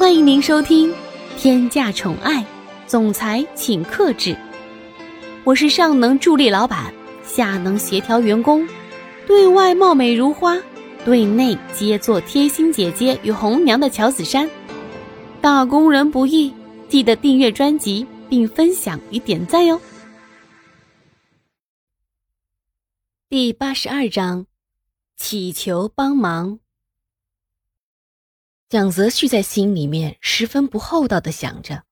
欢迎您收听《天价宠爱总裁请克制》，我是上能助力老板，下能协调员工，对外貌美如花，对内皆做贴心姐姐与红娘的乔子珊。打工人不易，记得订阅专辑并分享与点赞哟。第八十二章，祈求帮忙。蒋泽旭在心里面十分不厚道的想着：“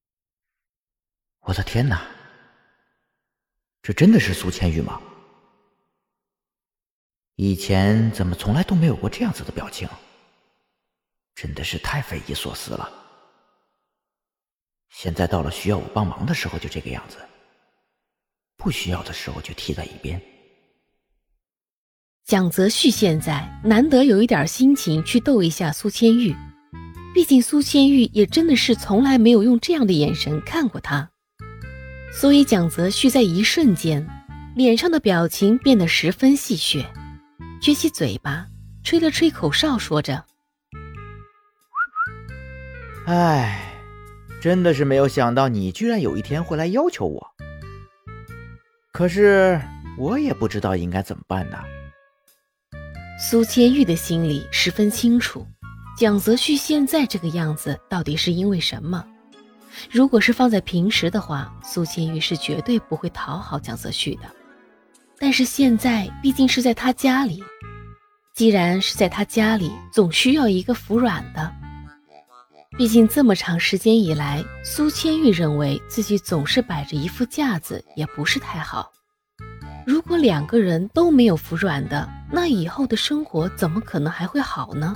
我的天哪，这真的是苏千玉吗？以前怎么从来都没有过这样子的表情？真的是太匪夷所思了。现在到了需要我帮忙的时候就这个样子，不需要的时候就踢在一边。”蒋泽旭现在难得有一点心情去逗一下苏千玉，毕竟苏千玉也真的是从来没有用这样的眼神看过他，所以蒋泽旭在一瞬间脸上的表情变得十分戏谑，撅起嘴巴吹了吹口哨，说着：“哎，真的是没有想到你居然有一天会来要求我，可是我也不知道应该怎么办呢。”苏千玉的心里十分清楚，蒋泽旭现在这个样子到底是因为什么？如果是放在平时的话，苏千玉是绝对不会讨好蒋泽旭的。但是现在毕竟是在他家里，既然是在他家里，总需要一个服软的。毕竟这么长时间以来，苏千玉认为自己总是摆着一副架子，也不是太好。如果两个人都没有服软的，那以后的生活怎么可能还会好呢？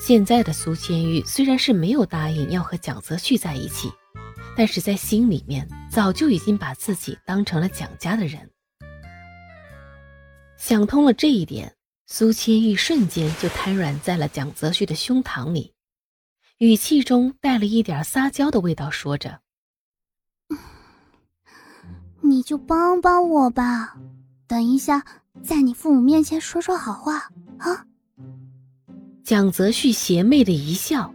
现在的苏千玉虽然是没有答应要和蒋泽旭在一起，但是在心里面早就已经把自己当成了蒋家的人。想通了这一点，苏千玉瞬间就瘫软在了蒋泽旭的胸膛里，语气中带了一点撒娇的味道，说着。你就帮帮我吧，等一下在你父母面前说说好话啊！蒋泽旭邪魅的一笑，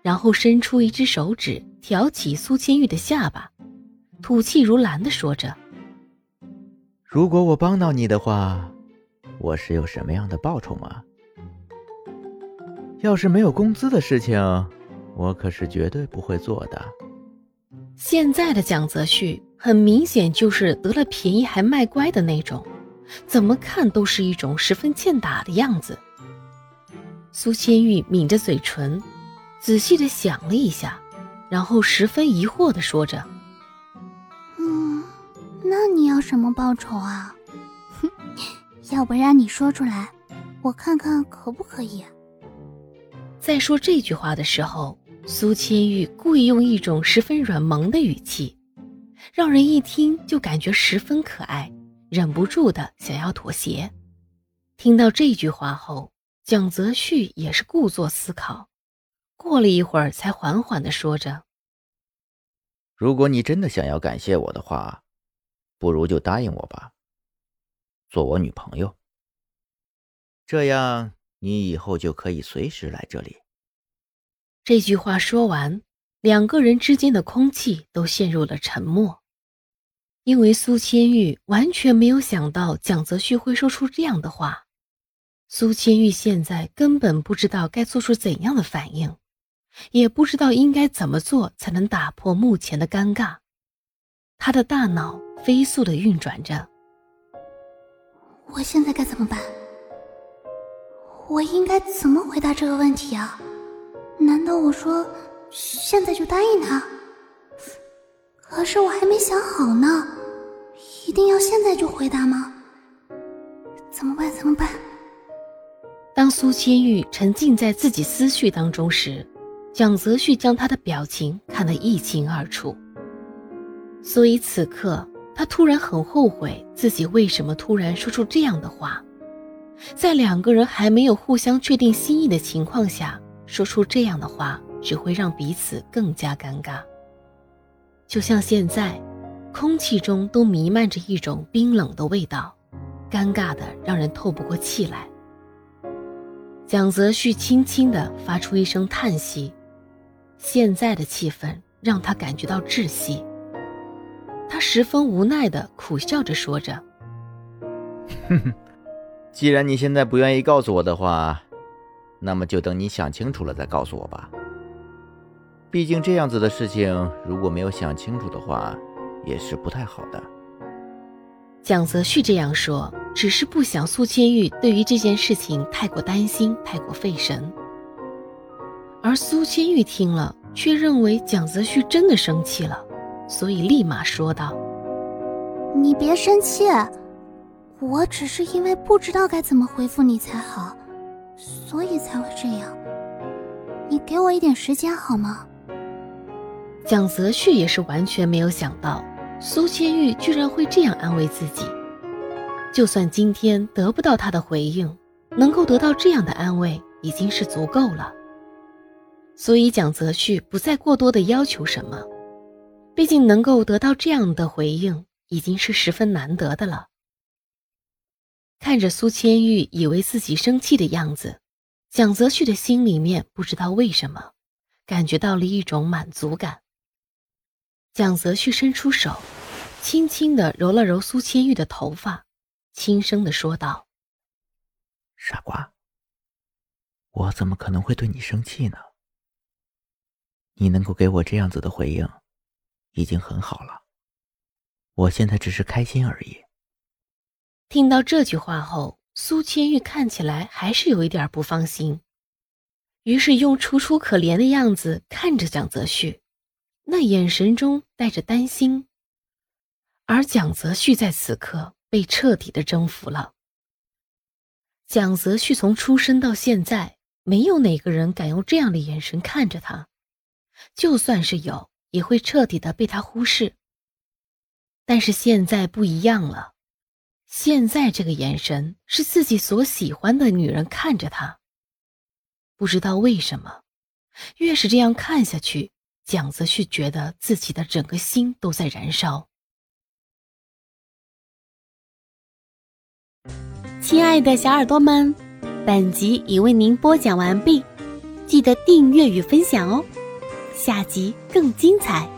然后伸出一只手指挑起苏千玉的下巴，吐气如兰的说着：“如果我帮到你的话，我是有什么样的报酬吗？要是没有工资的事情，我可是绝对不会做的。”现在的蒋泽旭。很明显就是得了便宜还卖乖的那种，怎么看都是一种十分欠打的样子。苏千玉抿着嘴唇，仔细的想了一下，然后十分疑惑的说着：“嗯，那你要什么报酬啊？哼，要不然你说出来，我看看可不可以。”在说这句话的时候，苏千玉故意用一种十分软萌的语气。让人一听就感觉十分可爱，忍不住的想要妥协。听到这句话后，蒋泽旭也是故作思考，过了一会儿才缓缓的说着：“如果你真的想要感谢我的话，不如就答应我吧，做我女朋友。这样你以后就可以随时来这里。”这句话说完。两个人之间的空气都陷入了沉默，因为苏千玉完全没有想到蒋泽旭会说出这样的话。苏千玉现在根本不知道该做出怎样的反应，也不知道应该怎么做才能打破目前的尴尬。他的大脑飞速的运转着，我现在该怎么办？我应该怎么回答这个问题啊？难道我说？现在就答应他，可是我还没想好呢，一定要现在就回答吗？怎么办？怎么办？当苏千玉沉浸在自己思绪当中时，蒋泽旭将他的表情看得一清二楚，所以此刻他突然很后悔自己为什么突然说出这样的话，在两个人还没有互相确定心意的情况下说出这样的话。只会让彼此更加尴尬。就像现在，空气中都弥漫着一种冰冷的味道，尴尬的让人透不过气来。蒋泽旭轻轻的发出一声叹息，现在的气氛让他感觉到窒息。他十分无奈的苦笑着说着：“哼哼，既然你现在不愿意告诉我的话，那么就等你想清楚了再告诉我吧。毕竟这样子的事情，如果没有想清楚的话，也是不太好的。”蒋泽旭这样说，只是不想苏千玉对于这件事情太过担心、太过费神。而苏千玉听了，却认为蒋泽旭真的生气了。所以立马说道：“你别生气，我只是因为不知道该怎么回复你才好，所以才会这样。你给我一点时间好吗？”蒋泽旭也是完全没有想到，苏千玉居然会这样安慰自己。就算今天得不到他的回应，能够得到这样的安慰已经是足够了。所以蒋泽旭不再过多的要求什么。毕竟能够得到这样的回应，已经是十分难得的了。看着苏千玉以为自己生气的样子，蒋泽旭的心里面不知道为什么，感觉到了一种满足感。蒋泽旭伸出手，轻轻的揉了揉苏千玉的头发，轻声的说道：“傻瓜，我怎么可能会对你生气呢？你能够给我这样子的回应。”已经很好了，我现在只是开心而已。听到这句话后，苏千玉看起来还是有一点不放心，于是用楚楚可怜的样子看着蒋泽旭，那眼神中带着担心。而蒋泽旭在此刻被彻底的征服了。蒋泽旭从出生到现在，没有哪个人敢用这样的眼神看着他，就算是有。也会彻底的被他忽视。但是现在不一样了，现在这个眼神是自己所喜欢的女人看着他。不知道为什么，越是这样看下去，蒋泽旭觉得自己的整个心都在燃烧。亲爱的小耳朵们，本集已为您播讲完毕，记得订阅与分享哦。下集更精彩。